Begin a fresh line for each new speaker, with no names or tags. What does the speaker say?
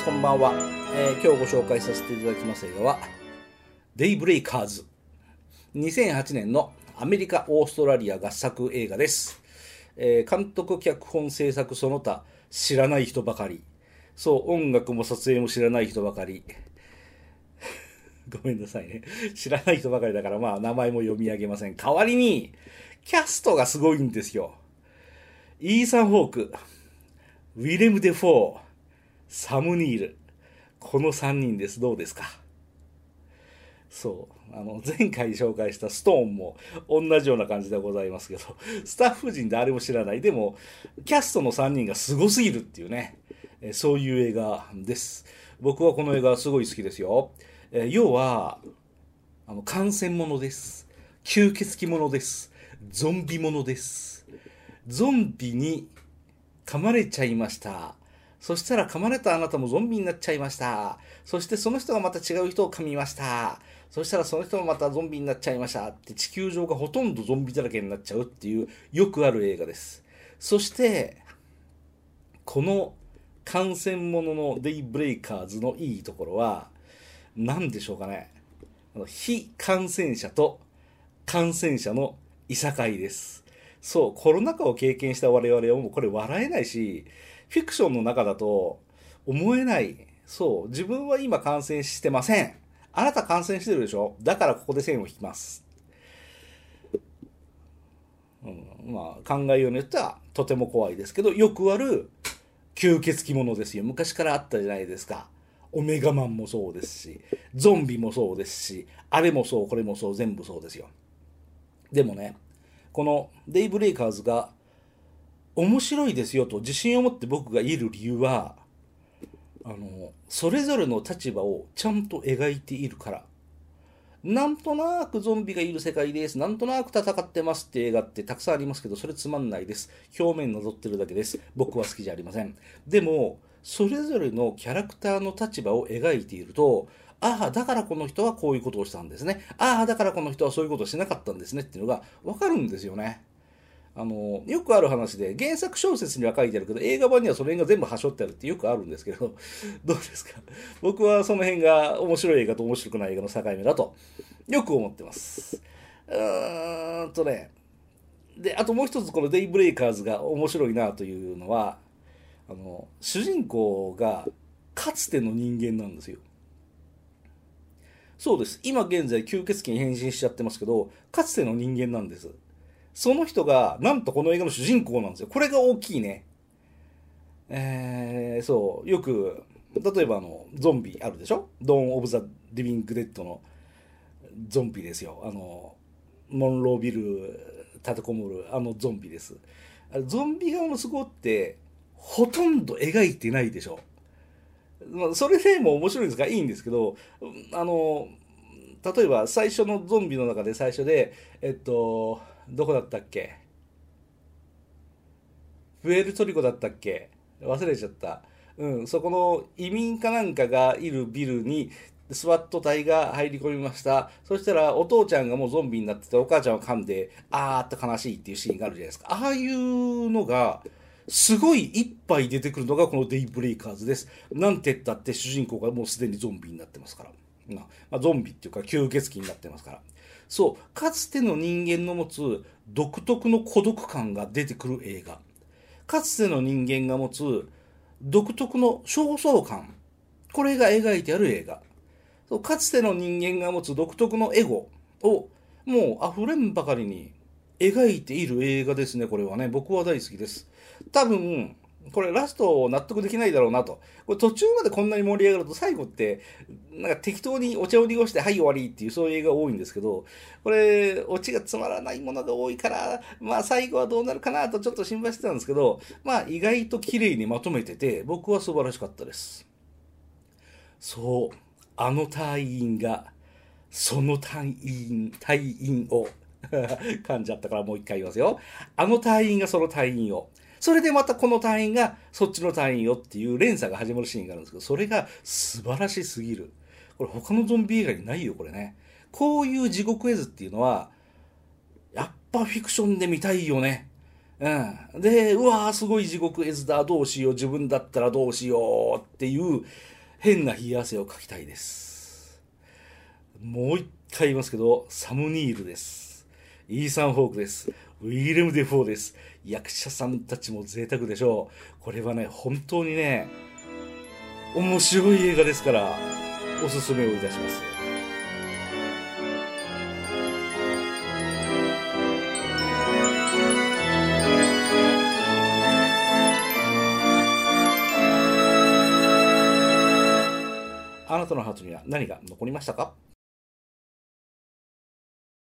です。こんばんは、えー今日ご紹介させていただきます映画は「デイブレイカーズ」2008年のアメリカ・オーストラリア合作映画です、えー監督脚本制作その他知らない人ばかり。そう音楽も撮影も知らない人ばかり。ごめんなさいね。知らない人ばかりだからまあ名前も読み上げません。代わりにキャストがすごいんですよ。イーサン・ホークウィレム・デ・フォー、サム・ニール。この3人です。どうですか？そう。あの、前回紹介したストーンも同じような感じでございますけど、スタッフ陣誰も知らない。でも、キャストの3人がすすぎるっていうね、そういう映画です。僕はこの映画すごい好きですよ。え要は、あの、感染者です。吸血鬼者です。ゾンビ者です。ゾンビに噛まれちゃいました。そしたら噛まれたあなたもゾンビになっちゃいました。そしてその人がまた違う人を噛みました。そしたらその人もまたゾンビになっちゃいましたって地球上がほとんどゾンビだらけになっちゃうっていうよくある映画です。そして、この感染者のデイブレイカーズのいいところは、何でしょうかね。非感染者と感染者のいさかいです。そう、コロナ禍を経験した我々はもうこれ笑えないし、フィクションの中だと思えない。そう、自分は今感染してません。あなた感染してるでしょ？だからここで線を引きます。うん、まあ考えようによってはとても怖いですけど、よくある吸血鬼ものですよ。昔からあったじゃないですか。オメガマンもそうですし、ゾンビもそうですし、あれもそう、これもそう、全部そうですよ。でもね、このデイブレイカーズが面白いですよと自信を持って僕が言える理由は、あの、それぞれの立場をちゃんと描いているから。なんとなくゾンビがいる世界です。なんとなく戦ってますって映画ってたくさんありますけど、それつまんないです。表面なぞってるだけです。僕は好きじゃありません。でも、それぞれのキャラクターの立場を描いていると、ああ、だからこの人はこういうことをしたんですね。ああ、だからこの人はそういうことをしなかったんですねっていうのがわかるんですよね。あの、よくある話で、原作小説には書いてあるけど、映画版にはその辺が全部はしょってあるってよくあるんですけど、どうですか？僕はその辺が面白い映画と面白くない映画の境目だと、よく思ってます。うーんとね、で、あともう一つこのデイブレイカーズが面白いなというのは、あの、主人公がかつての人間なんですよ。そうです。今現在吸血鬼に変身しちゃってますけど、かつての人間なんです。その人が、なんとこの映画の主人公なんですよ。これが大きいね。えー、そう、よく、例えばあの、ゾンビあるでしょ？ドーン・オブ・ザ・リビング・デッドのゾンビですよ。あの、モンロービル立てこもるあのゾンビです。あれゾンビ側の都合って、ほとんど描いてないでしょ。まあ、それでも面白いんですがいいんですけど、あの、例えば最初のゾンビの中で最初で、えっと、どこだったっけ？プエルトリコだったっけ？忘れちゃった。うん、そこの移民かなんかがいるビルにスワット隊が入り込みました。そしたらお父ちゃんがもうゾンビになっててお母ちゃんは噛んで、あーって悲しいっていうシーンがあるじゃないですか。ああいうのが、すごいいっぱい出てくるのがこのデイブレイカーズです。なんて言ったって主人公がもうすでにゾンビになってますから。まあゾンビっていうか吸血鬼になってますから。そう、かつての人間の持つ独特の孤独感が出てくる映画。かつての人間が持つ独特の焦燥感。これが描いてある映画。そうかつての人間が持つ独特のエゴをもう溢れんばかりに描いている映画ですね、これはね。僕は大好きです。多分、これラストを納得できないだろうなと。これ途中までこんなに盛り上がると最後って、なんか適当にお茶を濁して、はい終わりっていうそういう映画多いんですけど、これ、オチがつまらないものが多いから、まあ最後はどうなるかなとちょっと心配してたんですけど、まあ意外と綺麗にまとめてて、僕は素晴らしかったです。そう、あの隊員が、その隊員、隊員を、噛んじゃったからもう一回言いますよ。あの隊員がその隊員を。それでまたこの隊員がそっちの隊員をっていう連鎖が始まるシーンがあるんですけど、それが素晴らしすぎる。これ他のゾンビ映画にないよ、これね。こういう地獄絵図っていうのは、やっぱフィクションで見たいよね。うん。で、うわーすごい地獄絵図だ、どうしよう、自分だったらどうしようっていう変な冷や汗をかきたいです。もう一回言いますけど、サム・ニールです。イーサン・ホークです。ウィレム・デフォーです。役者さんたちも贅沢でしょう。これはね、本当にね、面白い映画ですから、おすすめをいたします。あなたのハートには何が残りましたか？